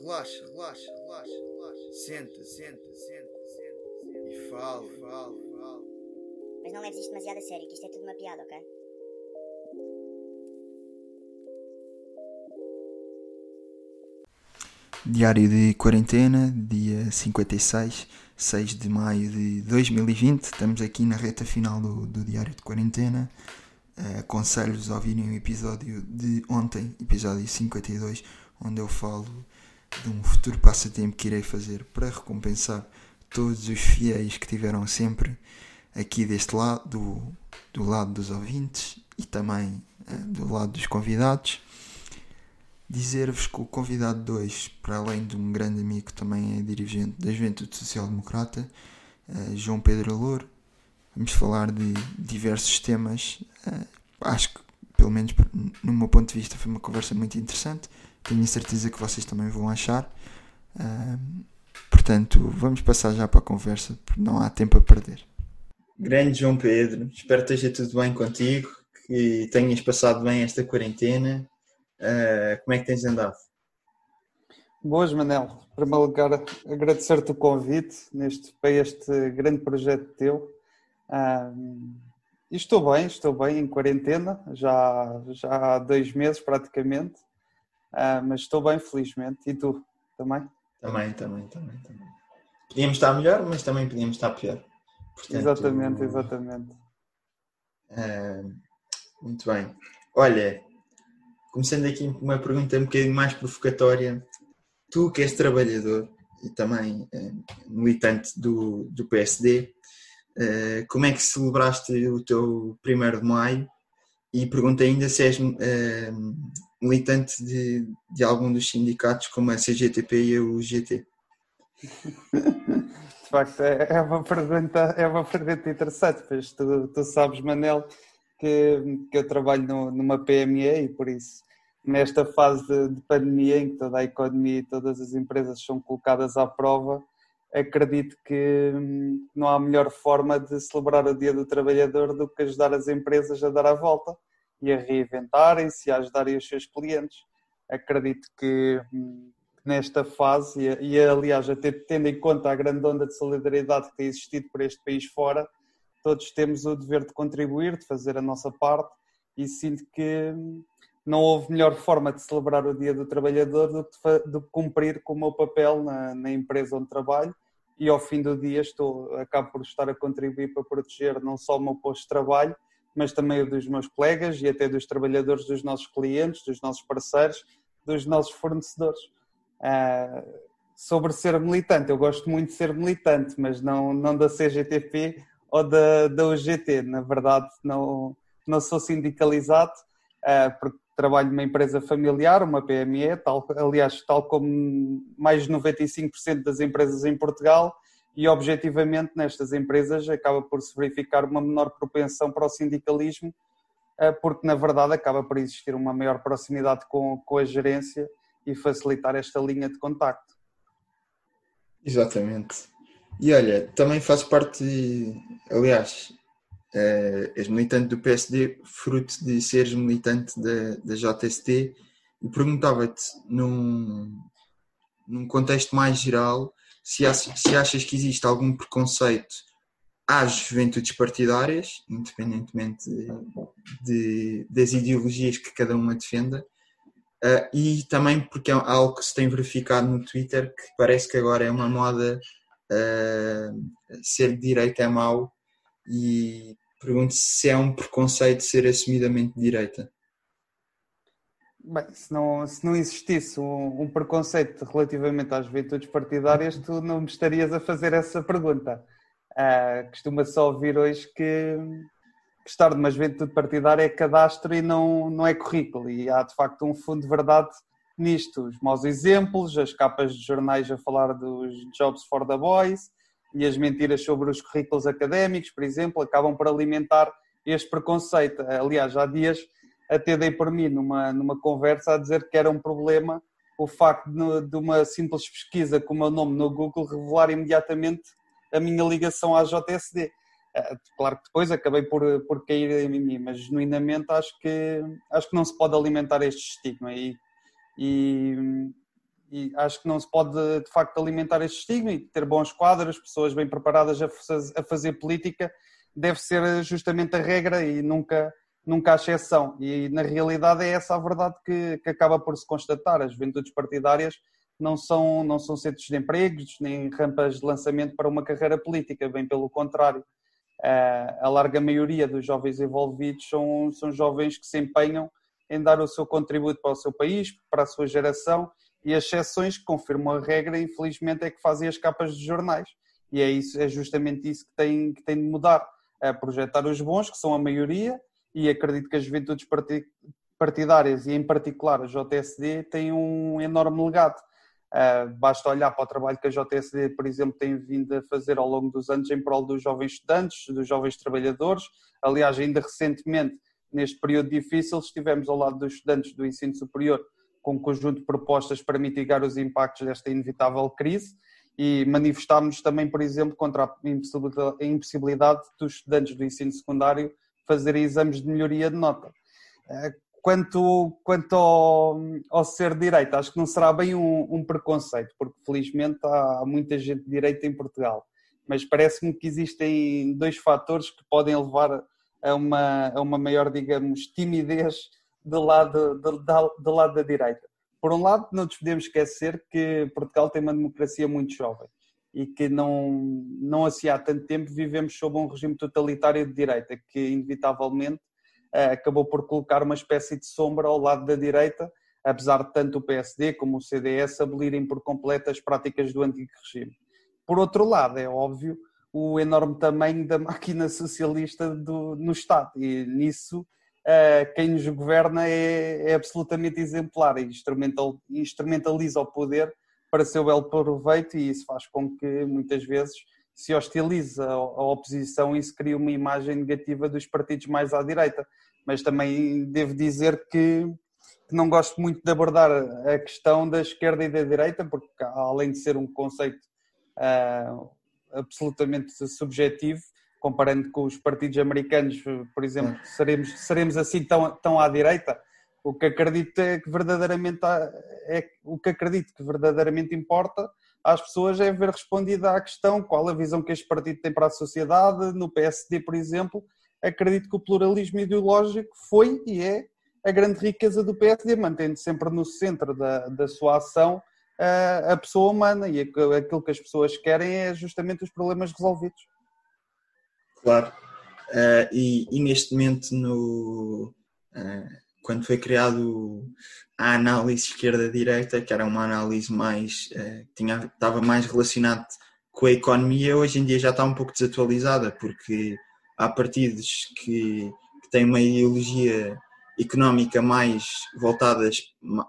relaxa, relaxa, relaxa, relaxa. Senta, senta, senta, senta. E fala, fala, fala. Mas não leves isto demasiado a sério, que isto é tudo uma piada, ok? Diário de quarentena, dia 56, 6 de maio de 2020. Estamos aqui na reta final do, do diário de quarentena. Uh, Aconselho-vos a ouvirem o episódio de ontem, episódio 52, onde eu falo de um futuro passatempo que irei fazer para recompensar todos os fiéis que tiveram sempre aqui deste lado, do, do lado dos ouvintes e também uh, do lado dos convidados. Dizer-vos que o convidado 2, para além de um grande amigo, também é dirigente da Juventude Social Democrata, uh, João Pedro Louro. Vamos falar de diversos temas. Uh, acho que, pelo menos no meu ponto de vista, foi uma conversa muito interessante. Tenho certeza que vocês também vão achar. Uh, portanto, vamos passar já para a conversa, porque não há tempo a perder. Grande João Pedro, espero que esteja tudo bem contigo, que tenhas passado bem esta quarentena Uh, como é que tens andado? Boas, Manel. Em primeiro lugar, agradecer-te o convite neste, para este grande projeto teu. Uh, estou bem, estou bem em quarentena, já, já há dois meses praticamente, uh, mas estou bem, felizmente. E tu, também? Também, também, também, também. Podíamos estar melhor, mas também podíamos estar pior. Portanto, exatamente, exatamente. Uh, muito bem. Olha, começando aqui com uma pergunta um bocadinho mais provocatória. Tu que és trabalhador e também é, militante do, do PSD, eh, como é que celebraste o teu 1 de maio? E pergunta ainda se és militante de, de algum dos sindicatos como a CGTP e a UGT. De facto, é, é uma pergunta, é uma pergunta interessante, pois tu, tu sabes, Manel, que, que eu trabalho no, numa PME e por isso nesta fase de, de, pandemia em que toda a economia e todas as empresas são colocadas à prova, acredito que hum, não há melhor forma de celebrar o Dia do Trabalhador do que ajudar as empresas a dar a volta e a reinventarem-se e a ajudarem os seus clientes. Acredito que hum, nesta fase, e, aliás, até tendo em conta a grande onda de solidariedade que tem existido por este país fora, todos temos o dever de contribuir, de fazer a nossa parte e sinto que hum, não houve melhor forma de celebrar o Dia do Trabalhador do que, que cumprir com o meu papel na, na, empresa onde trabalho e ao fim do dia estou, acabo por estar a contribuir para proteger não só o meu posto de trabalho, mas também dos meus colegas e até dos trabalhadores dos nossos clientes, dos nossos parceiros, dos nossos fornecedores. Uh, sobre ser militante, eu gosto muito de ser militante, mas não, não da CGTP ou da, da UGT. Na verdade, não, não sou sindicalizado, uh, porque trabalho numa empresa familiar, uma PME, tal, aliás, tal como mais de 95% das empresas em Portugal, e objetivamente nestas empresas acaba por se verificar uma menor propensão para o sindicalismo, eh, porque na verdade acaba por existir uma maior proximidade com, com a gerência e facilitar esta linha de contacto. Exatamente. E olha, também faço parte, aliás, uh, és militante do PSD, fruto de seres militante da, da JST, e perguntava-te, num, num contexto mais geral, se, achas, se achas que existe algum preconceito às juventudes partidárias, independentemente de, de, das ideologias que cada uma defenda, uh, e também porque é algo que se tem verificado no Twitter, que parece que agora é uma moda uh, ser de direita é mau, e Pergunto se é um preconceito ser assumidamente de direita. Bem, se não, se não existisse um, um, preconceito relativamente às juventudes partidárias, tu não me estarias a fazer essa pergunta. Uh, costuma só ouvir hoje que, que estar numa juventude partidária é cadastro e não, não é currículo. E há de facto um fundo de verdade nisto. Os maus exemplos, as capas de jornais a falar dos Jobs for the Boys, e as mentiras sobre os currículos académicos, por exemplo, acabam por alimentar este preconceito. Aliás, há dias até dei por mim numa, numa conversa a dizer que era um problema o facto de, de uma simples pesquisa com o meu nome no Google revelar imediatamente a minha ligação à JSD. Eh, claro que depois acabei por, por cair em mim, mas genuinamente acho que, acho que não se pode alimentar este estigma e, e, e acho que não se pode de facto alimentar este estigma e ter bons quadros, pessoas bem preparadas a fazer política deve ser justamente a regra e nunca, nunca a exceção. E na realidade é essa a verdade que, que acaba por se constatar. As juventudes partidárias não são, não são centros de empregos nem rampas de lançamento para uma carreira política, bem pelo contrário. A larga maioria dos jovens envolvidos são, são jovens que se empenham em dar o seu contributo para o seu país, para a sua geração, e as exceções que confirmam a regra, infelizmente, é que fazem as capas dos jornais. E é, isso, é justamente isso que tem, que tem de mudar a projetar os bons, que são a maioria, e acredito que as juventudes partidárias, e em particular a JSD, têm um enorme legado. Uh, basta olhar para o trabalho que a JSD, por exemplo, tem vindo a fazer ao longo dos anos em prol dos jovens estudantes, dos jovens trabalhadores. Aliás, ainda recentemente, neste período difícil, estivemos ao lado dos estudantes do ensino superior com um conjunto de propostas para mitigar os impactos desta inevitável crise e manifestámos também, por exemplo, contra a impossibilidade dos estudantes do ensino secundário fazerem exames de melhoria de nota. Eh, quanto, quanto ao, ao ser direito, acho que não será bem um, um, preconceito, porque felizmente há muita gente de direito em Portugal, mas parece-me que existem dois fatores que podem levar a uma, a uma maior, digamos, timidez do lado, do, do lado da direita. Por um lado, não nos podemos esquecer que Portugal tem uma democracia muito jovem e que não, não assim há tanto tempo vivemos sob um regime totalitário de direita que inevitavelmente eh, acabou por colocar uma espécie de sombra ao lado da direita, apesar de tanto o PSD como o CDS abolirem por completo as práticas do antigo regime. Por outro lado, é óbvio o enorme tamanho da máquina socialista do, no Estado e nisso uh, quem nos governa é, é absolutamente exemplar e instrumental, instrumentaliza o poder para seu belo proveito e isso faz com que muitas vezes se hostiliza a oposição e se cria uma imagem negativa dos partidos mais à direita. Mas também devo dizer que, não gosto muito de abordar a questão da esquerda e da direita, porque além de ser um conceito uh, absolutamente subjetivo, comparando com os partidos americanos, por exemplo, seremos, seremos assim tão, tão à direita? O que acredito é que verdadeiramente é o que acredito que verdadeiramente importa às pessoas é ver respondida à questão qual a visão que este partido tem para a sociedade. No PSD, por exemplo, acredito que o pluralismo ideológico foi e é a grande riqueza do PSD, mantendo sempre no centro da, da sua ação a, a pessoa humana e aquilo que as pessoas querem é justamente os problemas resolvidos. Claro. Uh, e, e, neste momento, no, uh, quando foi criado a análise esquerda-direita, que era uma análise mais uh, tinha, estava mais relacionada com a economia, hoje em dia já está um pouco desatualizada, porque há partidos que, que têm uma ideologia económica mais voltadas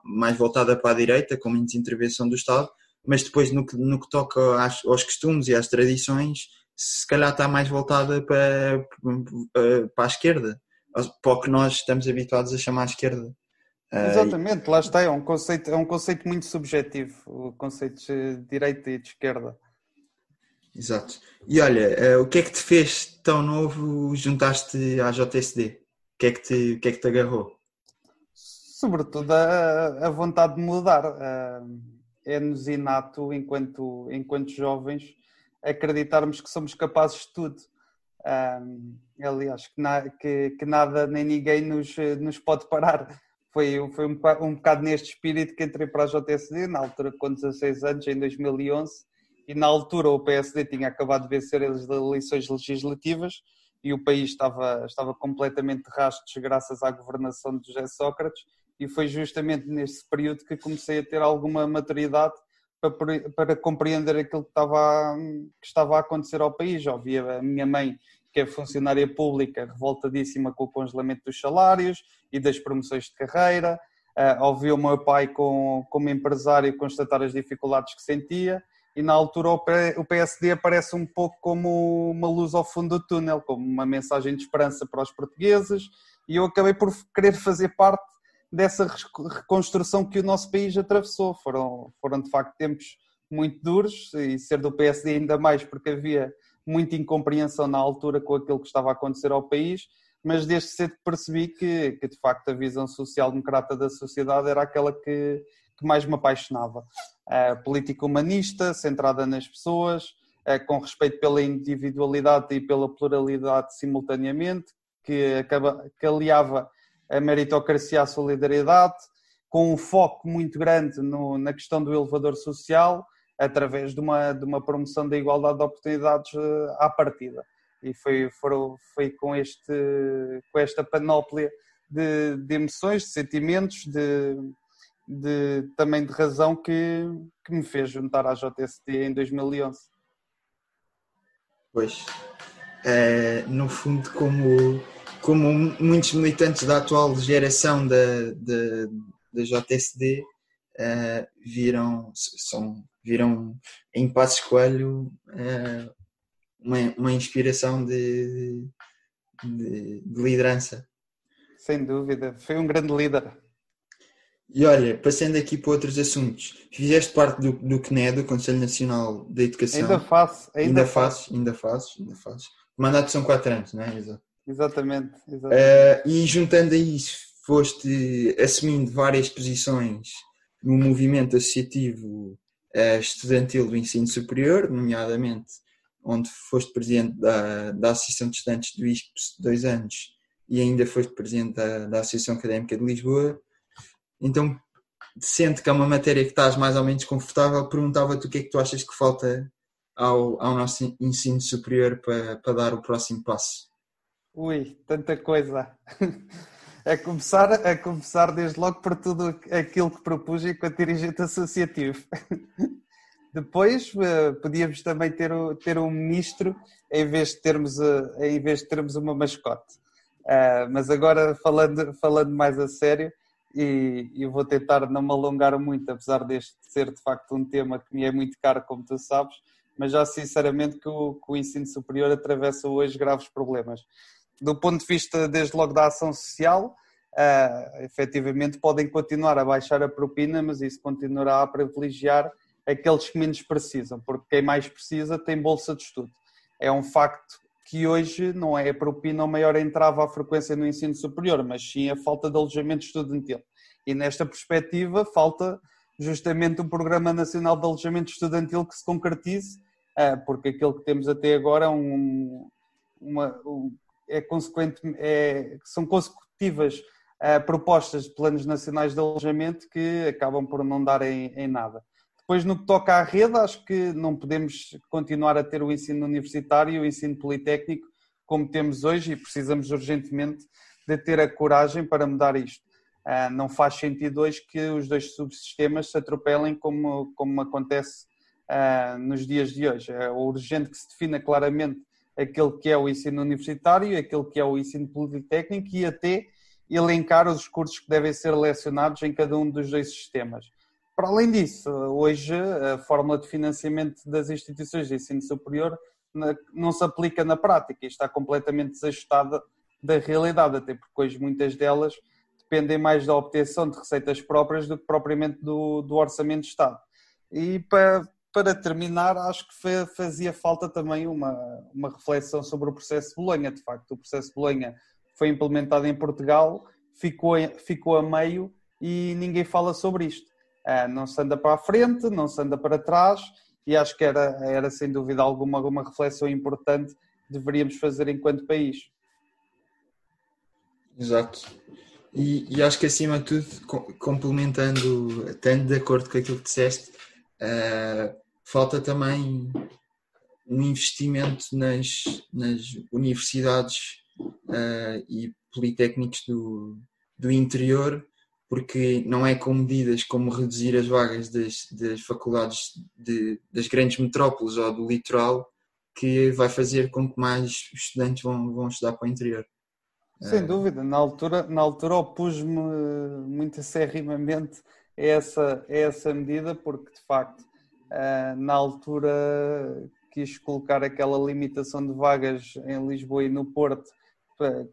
mais voltada para a direita, com menos intervenção do Estado, mas depois no que, no que toca às, aos costumes e às tradições se calhar está mais voltada para, para a esquerda, para o que nós estamos habituados a chamar esquerda. Ah, Exatamente, lá está, é um conceito, é um conceito muito subjetivo, o conceito de direita e de esquerda. Exato. E olha, ah, o que é que te fez tão novo juntaste à JSD? O que é que te, o que é que te agarrou? Sobretudo a, a vontade de mudar. Ah, é-nos inato, enquanto, enquanto jovens, acreditarmos que somos capazes de tudo. Um, aliás, que, na, que, que, nada nem ninguém nos, nos pode parar. Foi, foi um, um bocado neste espírito que entrei para a JSD, na altura com 16 anos, em 2011, e na altura o PSD tinha acabado de vencer as eleições legislativas e o país estava, estava completamente de rastros graças à governação de José Sócrates e foi justamente nesse período que comecei a ter alguma maturidade para, para compreender aquilo que estava, que estava a acontecer ao país. Já ouvia a minha mãe, que é funcionária pública, revoltadíssima com o congelamento dos salários e das promoções de carreira. Uh, ouvi o meu pai, com, como empresário, constatar as dificuldades que sentia. E na altura o PSD aparece um pouco como uma luz ao fundo do túnel, como uma mensagem de esperança para os portugueses. E eu acabei por querer fazer parte dessa reconstrução que o nosso país atravessou. Foram, foram de facto tempos muito duros e ser do PSD ainda mais porque havia muita incompreensão na altura com aquilo que estava a acontecer ao país, mas desde cedo percebi que, que de facto a visão social-democrata da sociedade era aquela que, que mais me apaixonava. Política humanista, centrada nas pessoas, com respeito pela individualidade e pela pluralidade simultaneamente, que, acaba, que aliava a meritocracia à solidariedade, com um foco muito grande no, na questão do elevador social, através de uma, de uma promoção da igualdade de oportunidades uh, à partida. E foi, foi, foi com, este, com esta panóplia de, de emoções, de sentimentos, de, de, também de razão que, que me fez juntar à JST em 2011. Pois, é, no fundo, como, como muitos militantes da atual geração da, da, da JSD é, viram, são, viram em Passos Coelho é, uma, uma inspiração de, de, de liderança. Sem dúvida, foi um grande líder. E olha, passando aqui para outros assuntos, fizeste parte do, do CNE, do Conselho Nacional da Educação. Ainda faço, ainda, ainda faço. Ainda faço, ainda faço. O mandato são quatro anos, não é? Exato. Exatamente. exatamente. Uh, e juntando a isso, foste assumindo várias posições no movimento associativo uh, estudantil do ensino superior, nomeadamente onde foste presidente da, da Associação de Estudantes do ISPS dois anos e ainda foste presidente da, da Associação Académica de Lisboa. Então, sente que é uma matéria que estás mais ou menos confortável, perguntava-te o que é que tu achas que falta ao, ao nosso ensino superior para, para dar o próximo passo. Ui, tanta coisa. A começar, a começar desde logo por tudo aquilo que propus enquanto dirigente associativo. Depois uh, podíamos também ter, ter um ministro em vez de termos, uh, em vez de termos uma mascote. Uh, mas agora falando, falando mais a sério, e, e vou tentar não me alongar muito, apesar deste ser de facto um tema que me é muito caro, como tu sabes, mas já sinceramente que o, que o ensino superior atravessa hoje graves problemas. Do ponto de vista, desde logo, da ação social, uh, efetivamente podem continuar a baixar a propina, mas isso continuará a privilegiar aqueles que menos precisam, porque quem mais precisa tem bolsa de estudo. É um facto que hoje não é a propina o maior entrave à frequência no ensino superior, mas sim a falta de alojamento estudantil. E nesta perspectiva falta justamente um Programa Nacional de Alojamento Estudantil que se concretize, ah, porque aquilo que temos até agora é um, uma, é consequente, é, são consecutivas ah, propostas de planos nacionais de alojamento que acabam por não dar em, em nada. Depois, no que toca à rede, acho que não podemos continuar a ter o ensino universitário e o ensino politécnico como temos hoje e precisamos urgentemente de ter a coragem para mudar isto. Ah, não faz sentido hoje que os dois subsistemas se atropelem como, como acontece ah, nos dias de hoje. É urgente que se defina claramente aquele que é o ensino universitário, aquele que é o ensino politécnico e até elencar os cursos que devem ser lecionados em cada um dos dois sistemas. Para além disso, hoje a fórmula de financiamento das instituições de ensino superior não se aplica na prática e está completamente desajustada da realidade, até porque hoje muitas delas dependem mais da obtenção de receitas próprias do que propriamente do, do orçamento de Estado. E para, para terminar, acho que fazia falta também uma, uma reflexão sobre o processo de Bolonha. De facto, o processo de Bolonha foi implementado em Portugal, ficou, ficou a meio e ninguém fala sobre isto. Uh, não se anda para a frente, não se anda para trás, e acho que era, era sem dúvida alguma, alguma reflexão importante que deveríamos fazer enquanto país. Exato. E, e, acho que acima de tudo, complementando, estando de acordo com aquilo que disseste, uh, falta também um investimento nas, nas universidades uh, e politécnicos do, do interior porque não é com medidas como reduzir as vagas das, das faculdades de, das grandes metrópoles ou do litoral que vai fazer com que mais estudantes vão, vão estudar para o interior. Sem é. dúvida, na altura, na altura opus-me muito acerrimamente a essa, a essa medida, porque de facto, eh, na altura quis colocar aquela limitação de vagas em Lisboa e no Porto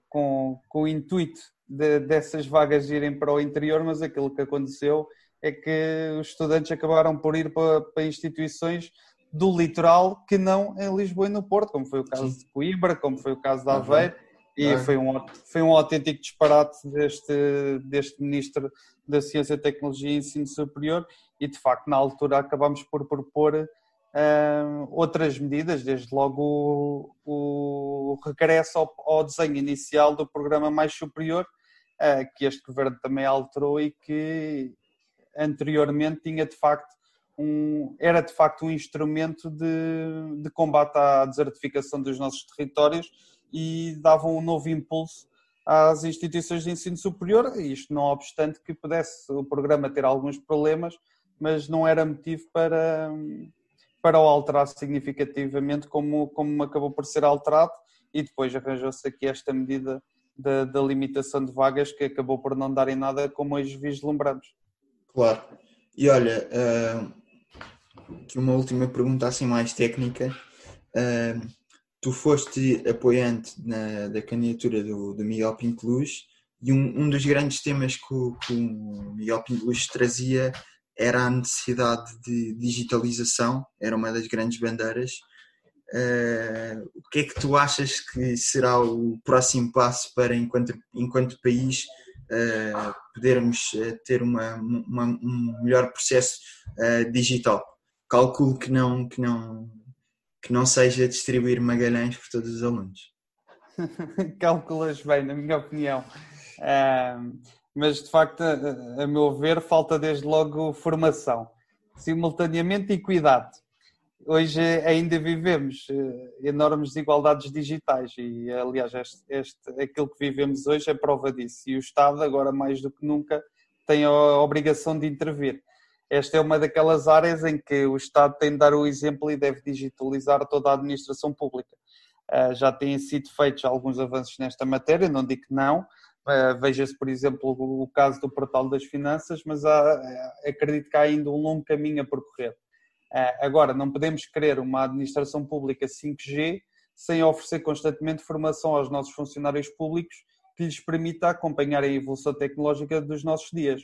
com, com o intuito de, dessas vagas irem para o interior, mas aquilo que aconteceu é que os estudantes acabaram por ir para, para instituições do litoral que não em Lisboa e no Porto, como foi o caso Sim. de Coimbra, como foi o caso de Aveiro, uhum. E Ah. foi, um, foi um autêntico disparate deste, deste Ministro da Ciência, Tecnologia e Ensino Superior e, de facto, na altura acabámos por propor ah, outras medidas, desde logo o, o regresso ao, ao desenho inicial do programa mais superior, ah, que este governo também alterou e que anteriormente tinha, de facto, um, era de facto um instrumento de, de combate à desertificação dos nossos territórios e dava um novo impulso às instituições de ensino superior, isto não obstante que pudesse o programa ter alguns problemas, mas não era motivo para, para o alterar significativamente como, como acabou por ser alterado e depois arranjou-se aqui esta medida da, da limitação de vagas que acabou por não dar em nada como hoje vislumbramos. Claro. E olha, aqui uma última pergunta assim mais técnica. Ah, tu foste apoiante na, da candidatura do, do Miguel Pinto Luz e um, um dos grandes temas que o, que o Miguel Pinto Luz trazia era a necessidade de digitalização, era uma das grandes bandeiras. Ah, o que é que tu achas que será o próximo passo para, enquanto, enquanto país, uh, podermos uh, ter uma, uma, um melhor processo uh, digital. Calculo que não, que, não, que não seja distribuir Magalhães por todos os alunos. Calculas bem, na minha opinião. Mas de facto, a, a meu ver, falta desde logo formação, simultaneamente e cuidado hoje ainda vivemos enormes desigualdades digitais e, aliás, este, este, aquilo que vivemos hoje é prova disso. E o Estado, agora mais do que nunca, tem a obrigação de intervir. Esta é uma daquelas áreas em que o Estado tem de dar o exemplo e deve digitalizar toda a administração pública. Já têm sido feitos alguns avanços nesta matéria, não digo que não. Veja-se, por exemplo, o caso do Portal das Finanças, mas há, acredito que há ainda um longo caminho a percorrer. Agora, não podemos querer uma administração pública 5G sem oferecer constantemente formação aos nossos funcionários públicos que lhes permita acompanhar a evolução tecnológica dos nossos dias.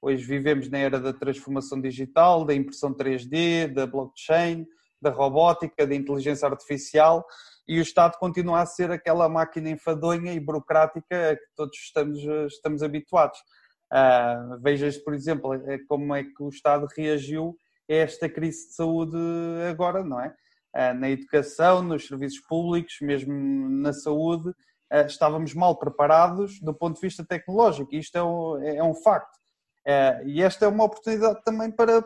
Hoje vivemos na era da transformação digital, da impressão 3D, da blockchain, da robótica, da inteligência artificial e o Estado continua a ser aquela máquina enfadonha e burocrática a que todos estamos, estamos habituados. Uh, Veja-se, por exemplo, como é que o Estado reagiu esta crise de saúde agora, não é? Na educação, nos serviços públicos, mesmo na saúde, estávamos mal preparados do ponto de vista tecnológico. Isto é um, é um facto. E esta é uma oportunidade também para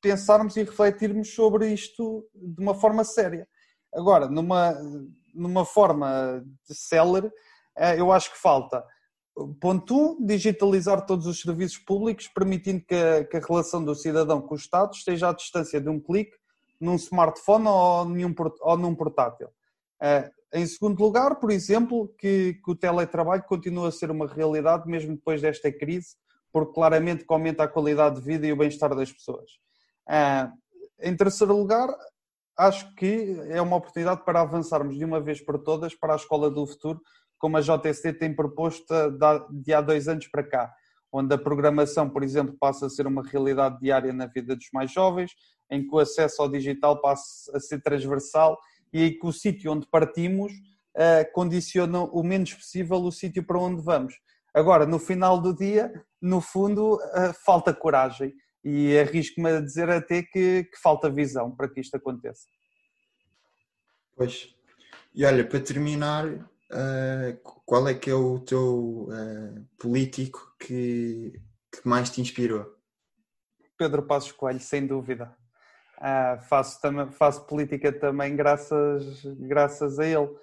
pensarmos e refletirmos sobre isto de uma forma séria. Agora, numa, numa forma de célere, eu acho que falta Ponto 1, digitalizar todos os serviços públicos, permitindo que a, que a, relação do cidadão com o Estado esteja à distância de um clique num smartphone ou, ou num portátil. Uh, em segundo lugar, por exemplo, que, que, o teletrabalho continua a ser uma realidade mesmo depois desta crise, porque claramente aumenta a qualidade de vida e o bem-estar das pessoas. Uh, em terceiro lugar, acho que é uma oportunidade para avançarmos de uma vez por todas para a escola do futuro, como a JST tem proposto de há dois anos para cá, onde a programação, por exemplo, passa a ser uma realidade diária na vida dos mais jovens, em que o acesso ao digital passa a ser transversal e em que o sítio onde partimos uh, condiciona o menos possível o sítio para onde vamos. Agora, no final do dia, no fundo, falta coragem e arrisco-me a dizer até que, que falta visão para que isto aconteça. Pois. E olha, para terminar, uh, qual é que é o teu uh, político que, que mais te inspirou? Pedro Passos Coelho, sem dúvida. Uh, faço, faço política também graças, graças a ele,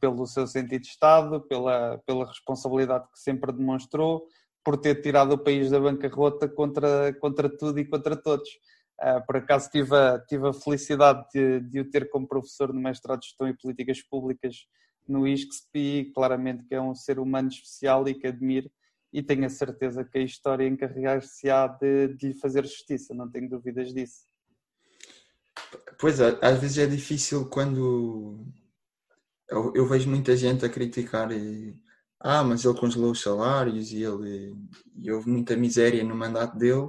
pelo seu sentido de Estado, pela, pela responsabilidade que sempre demonstrou, por ter tirado o país da bancarrota contra, contra tudo e contra todos. Uh, por acaso tive a, tive a felicidade de, de, o ter como professor no mestrado de Gestão e Políticas Públicas no ISCSP claramente que é um ser humano especial e que admiro e tenho a certeza que a história encarregar-se-á de, de lhe fazer justiça, não tenho dúvidas disso. Pois é, às vezes é difícil quando eu, eu vejo muita gente a criticar e ah, mas ele congelou os salários e ele e houve muita miséria no mandato dele,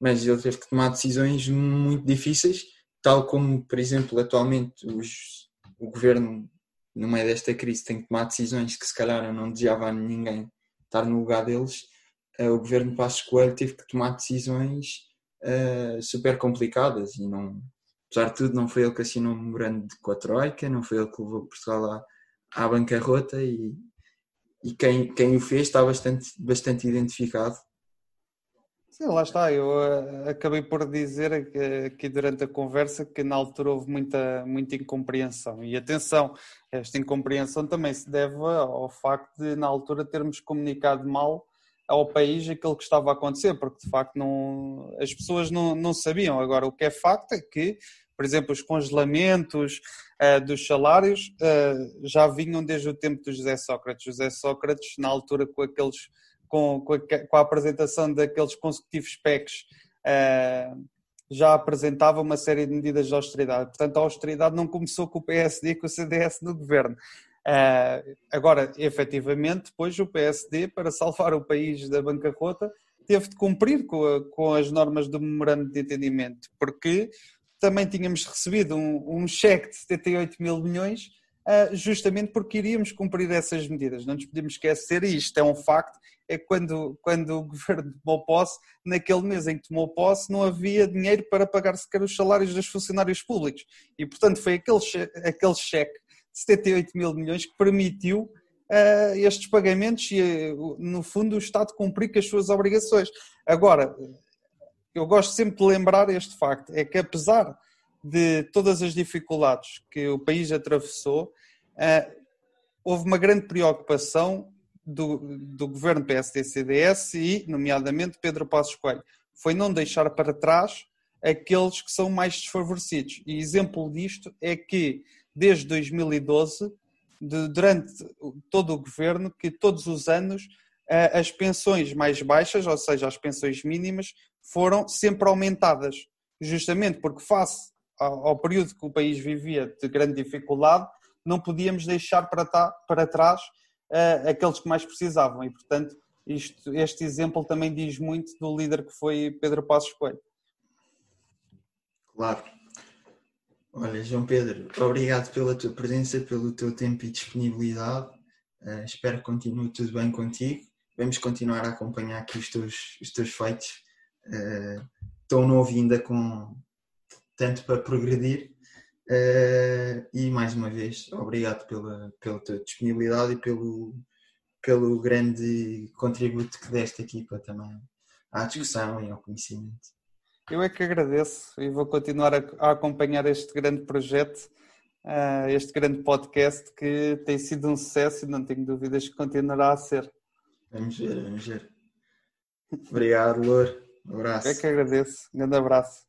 mas ele teve que tomar decisões muito difíceis, tal como, por exemplo, atualmente os, o governo no meio desta crise tem que tomar decisões que se calhar eu não desejava a ninguém estar no lugar deles, uh, o governo Passos Coelho teve que tomar decisões uh, super complicadas e não, apesar de tudo, não foi ele que assinou um memorando com a Troika, não foi ele que levou Portugal à, à bancarrota e, e quem, quem o fez está bastante, bastante identificado. Sim, lá está. Eu uh, acabei por dizer aqui durante a conversa que na altura houve muita, muita incompreensão. E atenção, esta incompreensão também se deve ao facto de, na altura, termos comunicado mal ao país aquilo que estava a acontecer, porque de facto não, as pessoas não, não sabiam. Agora, o que é facto é que, por exemplo, os congelamentos uh, dos salários uh, já vinham desde o tempo do José Sócrates. José Sócrates, na altura, com aqueles com, com, a, com a apresentação daqueles consecutivos PECs, uh, já apresentava uma série de medidas de austeridade. Portanto, a austeridade não começou com o PSD e com o CDS no governo. Uh, agora, efetivamente, depois o PSD, para salvar o país da bancarrota, teve de cumprir com, a, com as normas do memorando de entendimento, porque também tínhamos recebido um, um cheque de 78 mil milhões, uh, justamente porque iríamos cumprir essas medidas. Não nos podemos esquecer, e isto é um facto, é quando, quando o governo tomou posse, naquele mês em que tomou posse, não havia dinheiro para pagar sequer os salários dos funcionários públicos. E, portanto, foi aquele, aquele cheque 78 mil milhões que permitiu uh, estes pagamentos e, no fundo, o Estado cumprir com as suas obrigações. Agora, eu gosto sempre de lembrar este facto: é que apesar de todas as dificuldades que o país atravessou, uh, houve uma grande preocupação do, do governo PSD-CDS e, nomeadamente, Pedro Passos Coelho. Foi não deixar para trás aqueles que são mais desfavorecidos. E exemplo disto é que desde 2012, de, durante todo o governo, que todos os anos uh, as pensões mais baixas, ou seja, as pensões mínimas, foram sempre aumentadas, justamente porque, face ao, período que o país vivia de grande dificuldade, não podíamos deixar para, ta, para trás uh, aqueles que mais precisavam. E, portanto, isto, este exemplo também diz muito do líder que foi Pedro Passos Coelho. Claro. Olha, João Pedro, obrigado pela tua presença, pelo teu tempo e disponibilidade. Uh, espero que continue tudo bem contigo. Vamos continuar a acompanhar aqui os teus, os teus feitos. Uh, tão novo ainda com tanto para progredir. Uh, e mais uma vez, obrigado pela, pela tua disponibilidade e pelo, pelo grande contributo que deste aqui para também à discussão e ao conhecimento. Eu é que agradeço e vou continuar a, a acompanhar este grande projeto, uh, este grande podcast que tem sido um sucesso e não tenho dúvidas que continuará a ser. Vamos ver, vamos ver. Obrigado, Lour. Um abraço. É que agradeço. Um grande abraço.